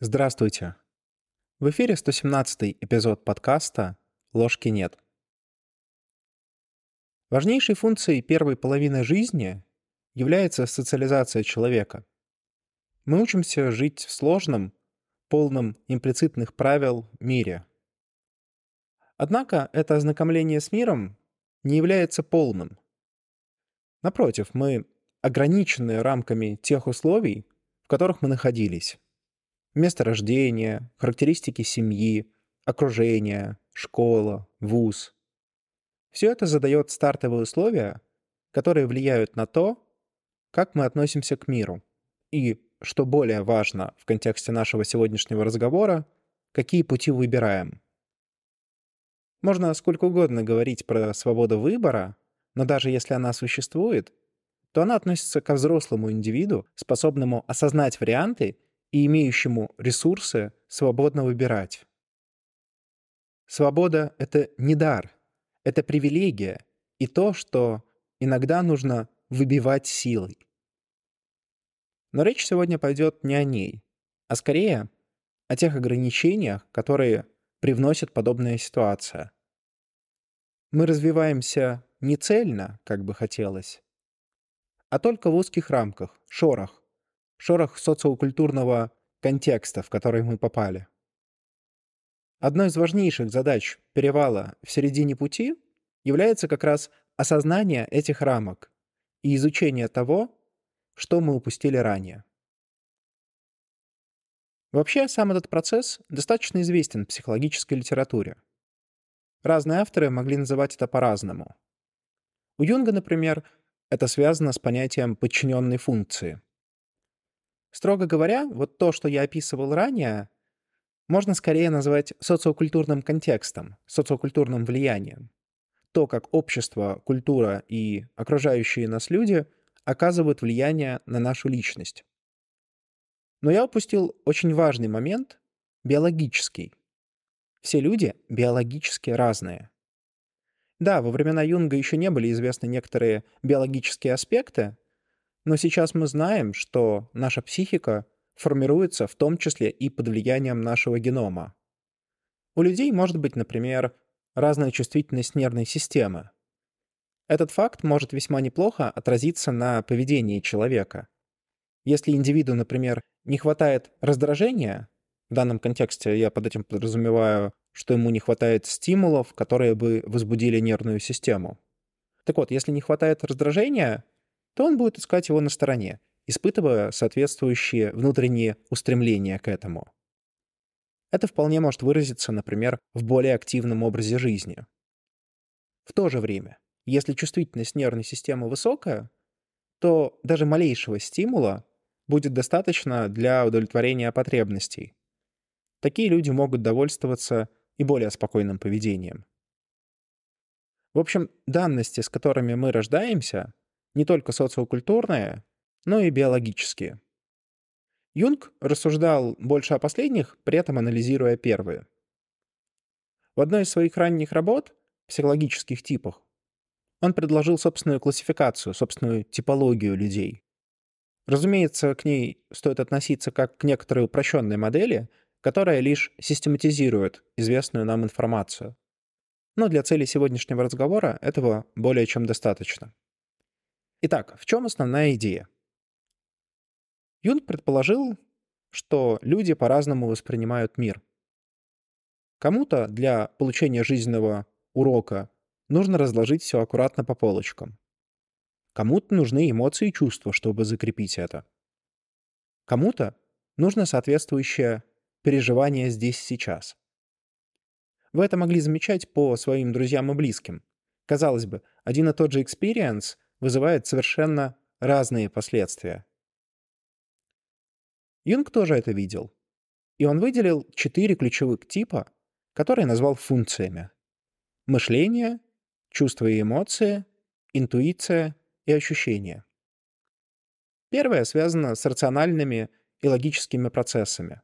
Здравствуйте. В эфире 117 эпизод подкаста «Ложки нет». Важнейшей функцией первой половины жизни является социализация человека. Мы учимся жить в сложном, полном имплицитных правил мире. Однако это ознакомление с миром не является полным. Напротив, мы ограничены рамками тех условий, в которых мы находились место рождения, характеристики семьи, окружения, школа, вуз. Все это задает стартовые условия, которые влияют на то, как мы относимся к миру. И, что более важно в контексте нашего сегодняшнего разговора, какие пути выбираем. Можно сколько угодно говорить про свободу выбора, но даже если она существует, то она относится ко взрослому индивиду, способному осознать варианты и имеющему ресурсы свободно выбирать. Свобода — это не дар, это привилегия и то, что иногда нужно выбивать силой. Но речь сегодня пойдет не о ней, а скорее о тех ограничениях, которые привносит подобная ситуация. Мы развиваемся не цельно, как бы хотелось, а только в узких рамках, шорах, шорох социокультурного контекста, в который мы попали. Одной из важнейших задач перевала в середине пути является как раз осознание этих рамок и изучение того, что мы упустили ранее. Вообще, сам этот процесс достаточно известен в психологической литературе. Разные авторы могли называть это по-разному. У Юнга, например, это связано с понятием подчиненной функции. Строго говоря, вот то, что я описывал ранее, можно скорее назвать социокультурным контекстом, социокультурным влиянием. То, как общество, культура и окружающие нас люди оказывают влияние на нашу личность. Но я упустил очень важный момент — биологический. Все люди биологически разные. Да, во времена Юнга еще не были известны некоторые биологические аспекты, но сейчас мы знаем, что наша психика формируется в том числе и под влиянием нашего генома. У людей может быть, например, разная чувствительность нервной системы. Этот факт может весьма неплохо отразиться на поведении человека. Если индивиду, например, не хватает раздражения, в данном контексте я под этим подразумеваю, что ему не хватает стимулов, которые бы возбудили нервную систему. Так вот, если не хватает раздражения, то он будет искать его на стороне, испытывая соответствующие внутренние устремления к этому. Это вполне может выразиться, например, в более активном образе жизни. В то же время, если чувствительность нервной системы высокая, то даже малейшего стимула будет достаточно для удовлетворения потребностей. Такие люди могут довольствоваться и более спокойным поведением. В общем, данности, с которыми мы рождаемся, не только социокультурные, но и биологические. Юнг рассуждал больше о последних, при этом анализируя первые. В одной из своих ранних работ, психологических типах, он предложил собственную классификацию, собственную типологию людей. Разумеется, к ней стоит относиться как к некоторой упрощенной модели, которая лишь систематизирует известную нам информацию. Но для цели сегодняшнего разговора этого более чем достаточно. Итак, в чем основная идея? Юнг предположил, что люди по-разному воспринимают мир. Кому-то для получения жизненного урока нужно разложить все аккуратно по полочкам. Кому-то нужны эмоции и чувства, чтобы закрепить это. Кому-то нужно соответствующее переживание здесь сейчас. Вы это могли замечать по своим друзьям и близким. Казалось бы, один и тот же experience вызывает совершенно разные последствия. Юнг тоже это видел. И он выделил четыре ключевых типа, которые назвал функциями. Мышление, чувства и эмоции, интуиция и ощущения. Первое связано с рациональными и логическими процессами.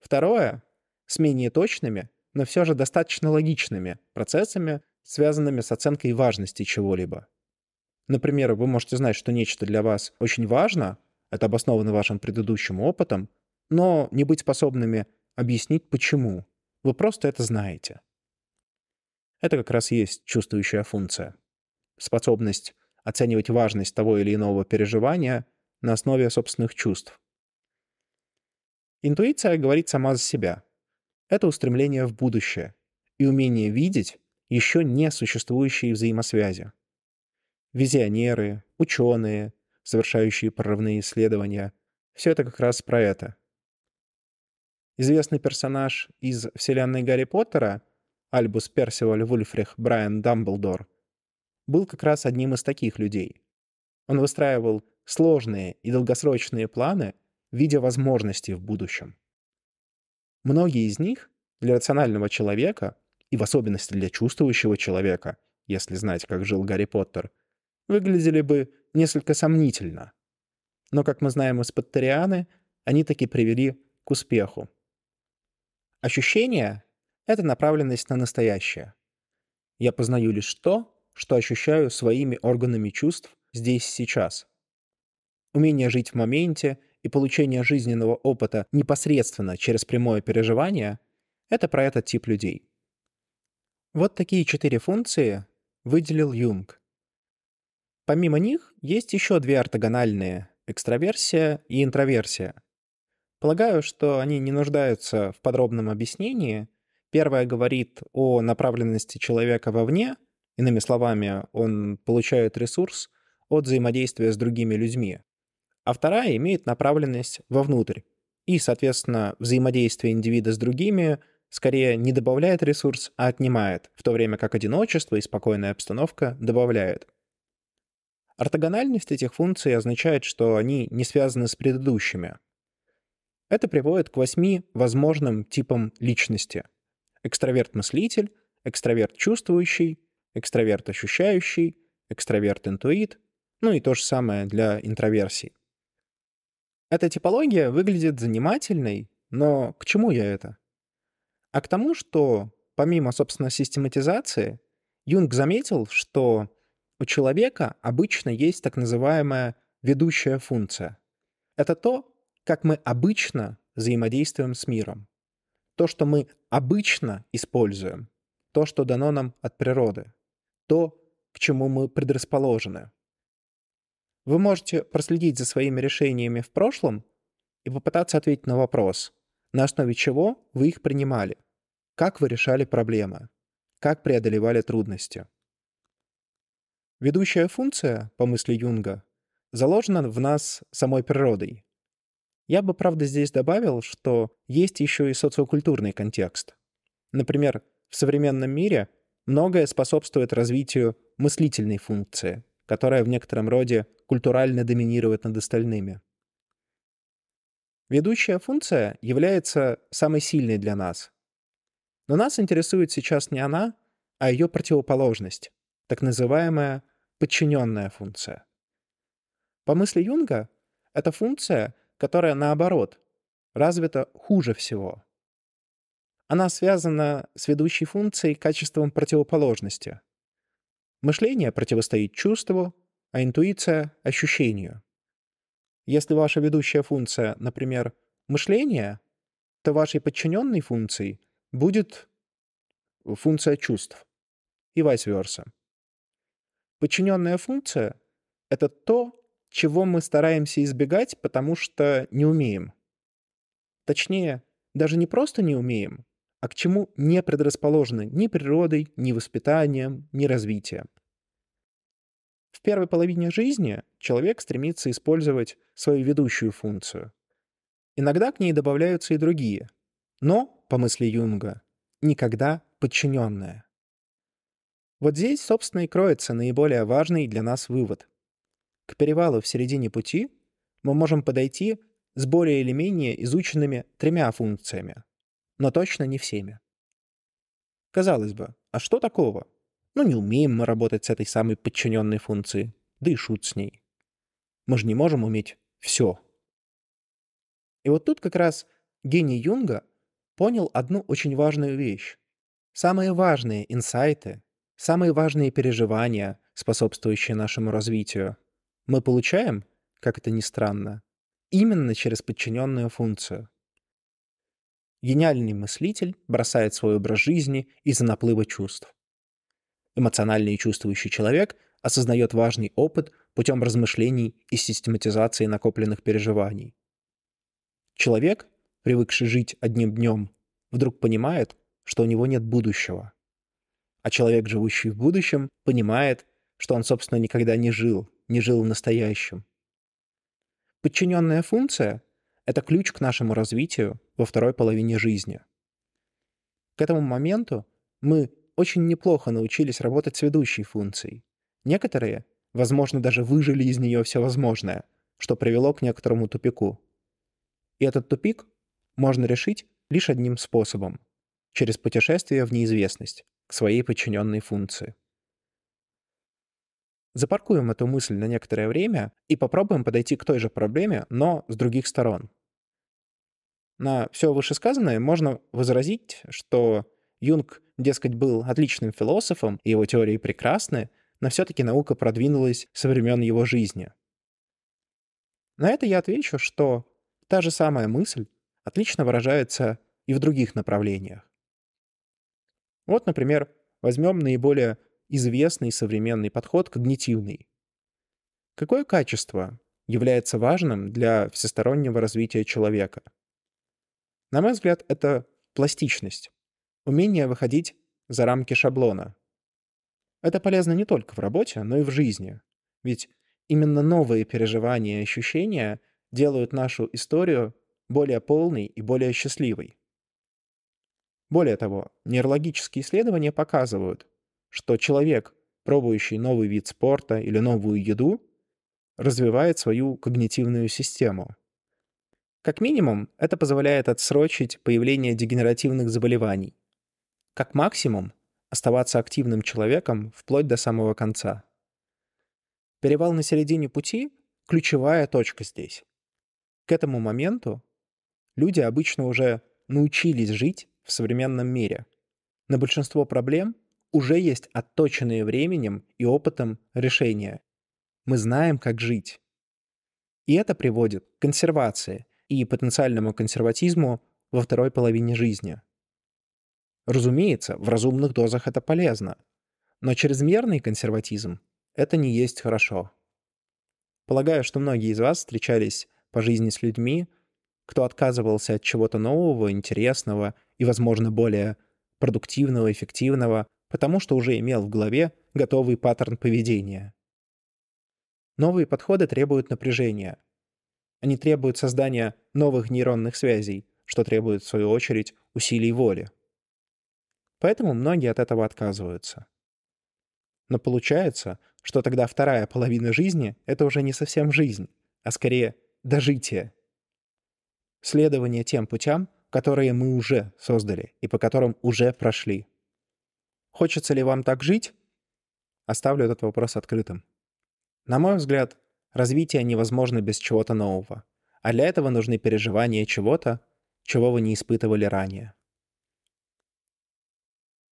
Второе — с менее точными, но все же достаточно логичными процессами, связанными с оценкой важности чего-либо. Например, вы можете знать, что нечто для вас очень важно, это обосновано вашим предыдущим опытом, но не быть способными объяснить, почему. Вы просто это знаете. Это как раз есть чувствующая функция. Способность оценивать важность того или иного переживания на основе собственных чувств. Интуиция говорит сама за себя. Это устремление в будущее и умение видеть еще не существующие взаимосвязи. Визионеры, ученые, совершающие прорывные исследования — все это как раз про это. Известный персонаж из вселенной Гарри Поттера, Альбус Персиваль Вульфрих Брайан Дамблдор, был как раз одним из таких людей. Он выстраивал сложные и долгосрочные планы, видя возможности в будущем. Многие из них для рационального человека, и в особенности для чувствующего человека, если знать, как жил Гарри Поттер, выглядели бы несколько сомнительно. Но, как мы знаем из Поттерианы, они таки привели к успеху. Ощущение — это направленность на настоящее. Я познаю лишь то, что ощущаю своими органами чувств здесь сейчас. Умение жить в моменте и получение жизненного опыта непосредственно через прямое переживание — это про этот тип людей. Вот такие четыре функции выделил Юнг. Помимо них есть еще две ортогональные — экстраверсия и интроверсия. Полагаю, что они не нуждаются в подробном объяснении. Первая говорит о направленности человека вовне, иными словами, он получает ресурс от взаимодействия с другими людьми а вторая имеет направленность вовнутрь. И, соответственно, взаимодействие индивида с другими скорее не добавляет ресурс, а отнимает, в то время как одиночество и спокойная обстановка добавляют. Ортогональность этих функций означает, что они не связаны с предыдущими. Это приводит к восьми возможным типам личности. Экстраверт-мыслитель, экстраверт-чувствующий, экстраверт-ощущающий, экстраверт-интуит, ну и то же самое для интроверсий. Эта типология выглядит занимательной, но к чему я это? А к тому, что помимо, собственно, систематизации, Юнг заметил, что у человека обычно есть так называемая ведущая функция. Это то, как мы обычно взаимодействуем с миром. То, что мы обычно используем. То, что дано нам от природы. То, к чему мы предрасположены. Вы можете проследить за своими решениями в прошлом и попытаться ответить на вопрос, на основе чего вы их принимали, как вы решали проблемы, как преодолевали трудности. Ведущая функция, по мысли Юнга, заложена в нас самой природой. Я бы, правда, здесь добавил, что есть еще и социокультурный контекст. Например, в современном мире многое способствует развитию мыслительной функции, которая в некотором роде культурально доминирует над остальными. Ведущая функция является самой сильной для нас. Но нас интересует сейчас не она, а ее противоположность, так называемая подчиненная функция. По мысли Юнга, это функция, которая, наоборот, развита хуже всего. Она связана с ведущей функцией качеством противоположности. Мышление противостоит чувству, а интуиция — ощущению. Если ваша ведущая функция, например, мышление, то вашей подчиненной функцией будет функция чувств и vice-versa. Подчиненная функция — это то, чего мы стараемся избегать, потому что не умеем. Точнее, даже не просто не умеем, а к чему не предрасположены ни природой, ни воспитанием, ни развитием. В первой половине жизни человек стремится использовать свою ведущую функцию. Иногда к ней добавляются и другие, но, по мысли Юнга, никогда подчиненная. Вот здесь, собственно, и кроется наиболее важный для нас вывод. К перевалу в середине пути мы можем подойти с более или менее изученными тремя функциями, но точно не всеми. Казалось бы, а что такого? Ну, не умеем мы работать с этой самой подчиненной функцией. Да и шут с ней. Мы же не можем уметь все. И вот тут как раз гений Юнга понял одну очень важную вещь. Самые важные инсайты, самые важные переживания, способствующие нашему развитию, мы получаем, как это ни странно, именно через подчиненную функцию. Гениальный мыслитель бросает свой образ жизни из-за наплыва чувств. Эмоциональный и чувствующий человек осознает важный опыт путем размышлений и систематизации накопленных переживаний. Человек, привыкший жить одним днем, вдруг понимает, что у него нет будущего. А человек, живущий в будущем, понимает, что он, собственно, никогда не жил, не жил в настоящем. Подчиненная функция — это ключ к нашему развитию во второй половине жизни. К этому моменту мы очень неплохо научились работать с ведущей функцией. Некоторые, возможно, даже выжили из нее все возможное, что привело к некоторому тупику. И этот тупик можно решить лишь одним способом — через путешествие в неизвестность к своей подчиненной функции. Запаркуем эту мысль на некоторое время и попробуем подойти к той же проблеме, но с других сторон. На все вышесказанное можно возразить, что Юнг, дескать, был отличным философом, и его теории прекрасны, но все-таки наука продвинулась со времен его жизни. На это я отвечу, что та же самая мысль отлично выражается и в других направлениях. Вот, например, возьмем наиболее известный современный подход когнитивный. Какое качество является важным для всестороннего развития человека? На мой взгляд, это пластичность, умение выходить за рамки шаблона. Это полезно не только в работе, но и в жизни. Ведь именно новые переживания и ощущения делают нашу историю более полной и более счастливой. Более того, нейрологические исследования показывают, что человек, пробующий новый вид спорта или новую еду, развивает свою когнитивную систему. Как минимум, это позволяет отсрочить появление дегенеративных заболеваний. Как максимум, оставаться активным человеком вплоть до самого конца. Перевал на середине пути — ключевая точка здесь. К этому моменту люди обычно уже научились жить в современном мире. На большинство проблем уже есть отточенные временем и опытом решения. Мы знаем, как жить. И это приводит к консервации и потенциальному консерватизму во второй половине жизни. Разумеется, в разумных дозах это полезно, но чрезмерный консерватизм — это не есть хорошо. Полагаю, что многие из вас встречались по жизни с людьми, кто отказывался от чего-то нового, интересного и, возможно, более продуктивного, эффективного, потому что уже имел в голове готовый паттерн поведения. Новые подходы требуют напряжения. Они требуют создания новых нейронных связей, что требует, в свою очередь, усилий воли. Поэтому многие от этого отказываются. Но получается, что тогда вторая половина жизни — это уже не совсем жизнь, а скорее дожитие. Следование тем путям, которые мы уже создали и по которым уже прошли. Хочется ли вам так жить? Оставлю этот вопрос открытым. На мой взгляд, развитие невозможно без чего-то нового, а для этого нужны переживания чего-то, чего вы не испытывали ранее.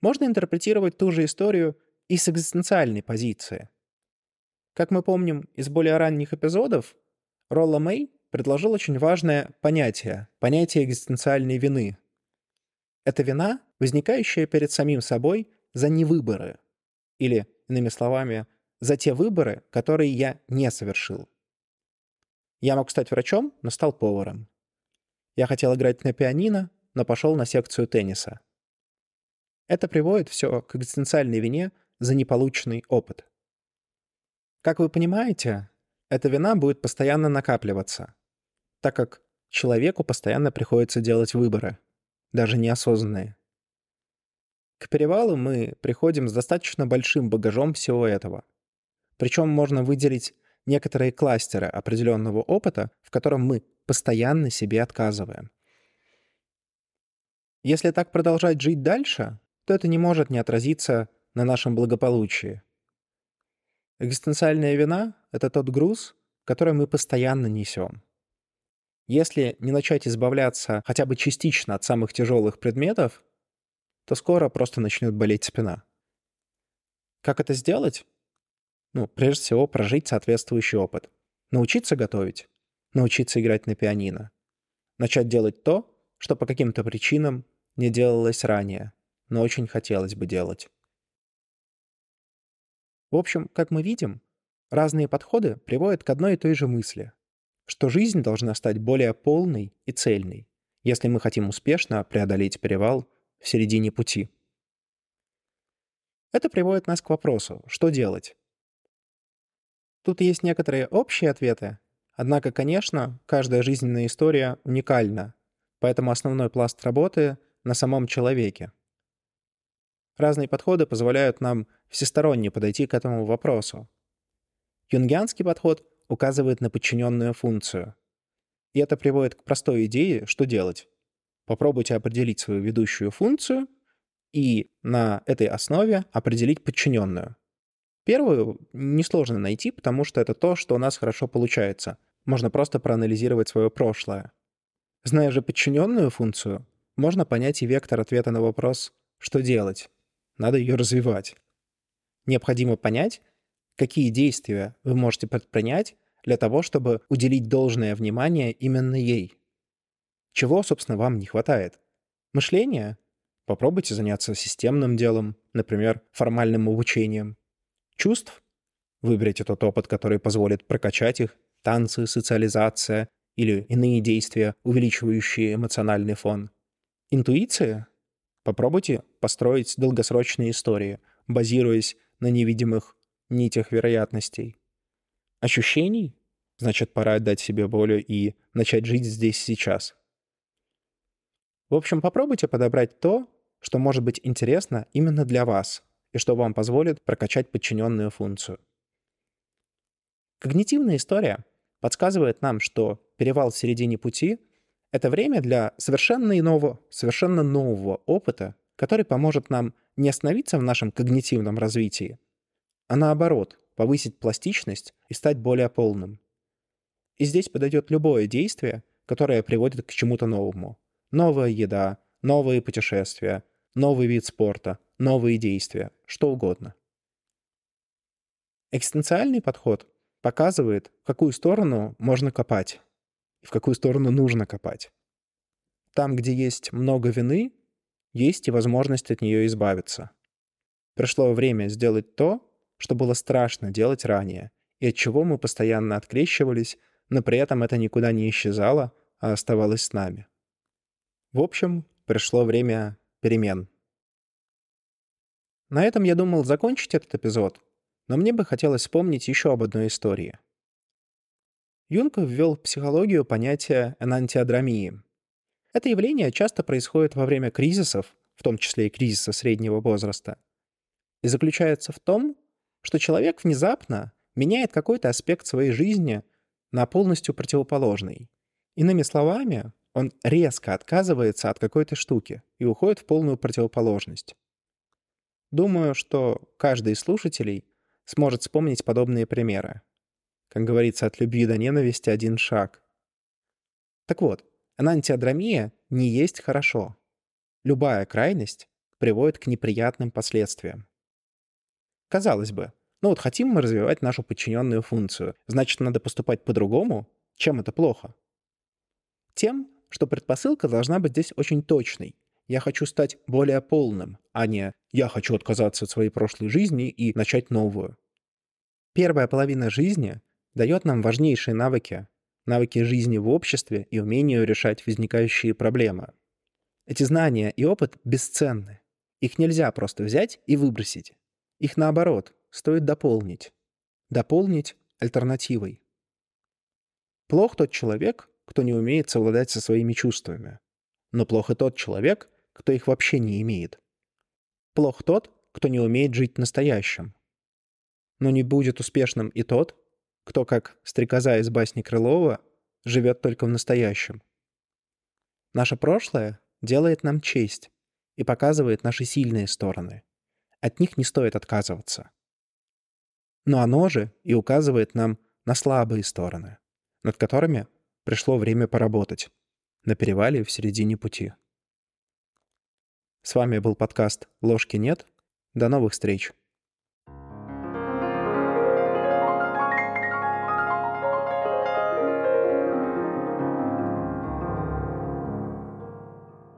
Можно интерпретировать ту же историю и с экзистенциальной позиции. Как мы помним из более ранних эпизодов, Ролла Мэй предложил очень важное понятие — понятие экзистенциальной вины. Это вина, возникающая перед самим собой за невыборы. Или, иными словами, за те выборы, которые я не совершил. Я мог стать врачом, но стал поваром. Я хотел играть на пианино, но пошел на секцию тенниса. Это приводит все к экзистенциальной вине за неполученный опыт. Как вы понимаете, эта вина будет постоянно накапливаться, так как человеку постоянно приходится делать выборы, даже неосознанные. К перевалу мы приходим с достаточно большим багажом всего этого. Причем можно выделить некоторые кластеры определенного опыта, в котором мы постоянно себе отказываем. Если так продолжать жить дальше, то это не может не отразиться на нашем благополучии. Экзистенциальная вина — это тот груз, который мы постоянно несем. Если не начать избавляться хотя бы частично от самых тяжелых предметов, то скоро просто начнет болеть спина. Как это сделать? Ну, прежде всего, прожить соответствующий опыт. Научиться готовить. Научиться играть на пианино. Начать делать то, что по каким-то причинам не делалось ранее, но очень хотелось бы делать. В общем, как мы видим, разные подходы приводят к одной и той же мысли, что жизнь должна стать более полной и цельной, если мы хотим успешно преодолеть перевал в середине пути. Это приводит нас к вопросу, что делать? Тут есть некоторые общие ответы, однако, конечно, каждая жизненная история уникальна, поэтому основной пласт работы на самом человеке. Разные подходы позволяют нам всесторонне подойти к этому вопросу. Юнгианский подход указывает на подчиненную функцию. И это приводит к простой идее, что делать. Попробуйте определить свою ведущую функцию и на этой основе определить подчиненную. Первую несложно найти, потому что это то, что у нас хорошо получается. Можно просто проанализировать свое прошлое. Зная же подчиненную функцию, можно понять и вектор ответа на вопрос «что делать?». Надо ее развивать. Необходимо понять, какие действия вы можете предпринять для того, чтобы уделить должное внимание именно ей. Чего, собственно, вам не хватает? Мышление? Попробуйте заняться системным делом, например, формальным обучением. Чувств? Выберите тот опыт, который позволит прокачать их, танцы, социализация или иные действия, увеличивающие эмоциональный фон. Интуиция? Попробуйте построить долгосрочные истории, базируясь на невидимых нитях вероятностей. Ощущений? Значит, пора отдать себе волю и начать жить здесь сейчас. В общем, попробуйте подобрать то, что может быть интересно именно для вас и что вам позволит прокачать подчиненную функцию. Когнитивная история подсказывает нам, что перевал в середине пути — это время для совершенно иного, совершенно нового опыта, который поможет нам не остановиться в нашем когнитивном развитии, а наоборот, повысить пластичность и стать более полным. И здесь подойдет любое действие, которое приводит к чему-то новому. Новая еда, новые путешествия, новый вид спорта, новые действия, что угодно. Экзистенциальный подход показывает, в какую сторону можно копать и в какую сторону нужно копать. Там, где есть много вины, есть и возможность от нее избавиться. Пришло время сделать то, что было страшно делать ранее, и от чего мы постоянно открещивались, но при этом это никуда не исчезало, а оставалось с нами. В общем, пришло время перемен. На этом я думал закончить этот эпизод, но мне бы хотелось вспомнить еще об одной истории. Юнг ввел в психологию понятие энантиодромии. Это явление часто происходит во время кризисов, в том числе и кризиса среднего возраста, и заключается в том, что человек внезапно меняет какой-то аспект своей жизни на полностью противоположный. Иными словами, он резко отказывается от какой-то штуки и уходит в полную противоположность. Думаю, что каждый из слушателей сможет вспомнить подобные примеры. Как говорится, от любви до ненависти один шаг. Так вот, анантиодромия не есть хорошо. Любая крайность приводит к неприятным последствиям. Казалось бы, ну вот хотим мы развивать нашу подчиненную функцию, значит, надо поступать по-другому? Чем это плохо? Тем, что предпосылка должна быть здесь очень точной. Я хочу стать более полным, а не «я хочу отказаться от своей прошлой жизни и начать новую». Первая половина жизни дает нам важнейшие навыки, навыки жизни в обществе и умению решать возникающие проблемы. Эти знания и опыт бесценны. Их нельзя просто взять и выбросить. Их наоборот, стоит дополнить. Дополнить альтернативой. Плох тот человек, кто не умеет совладать со своими чувствами. Но плох и тот человек, кто их вообще не имеет. Плох тот, кто не умеет жить настоящим. Но не будет успешным и тот, кто, как стрекоза из басни Крылова, живет только в настоящем. Наше прошлое делает нам честь и показывает наши сильные стороны. От них не стоит отказываться. Но оно же и указывает нам на слабые стороны, над которыми пришло время поработать на перевале в середине пути. С вами был подкаст «Ложки нет». До новых встреч!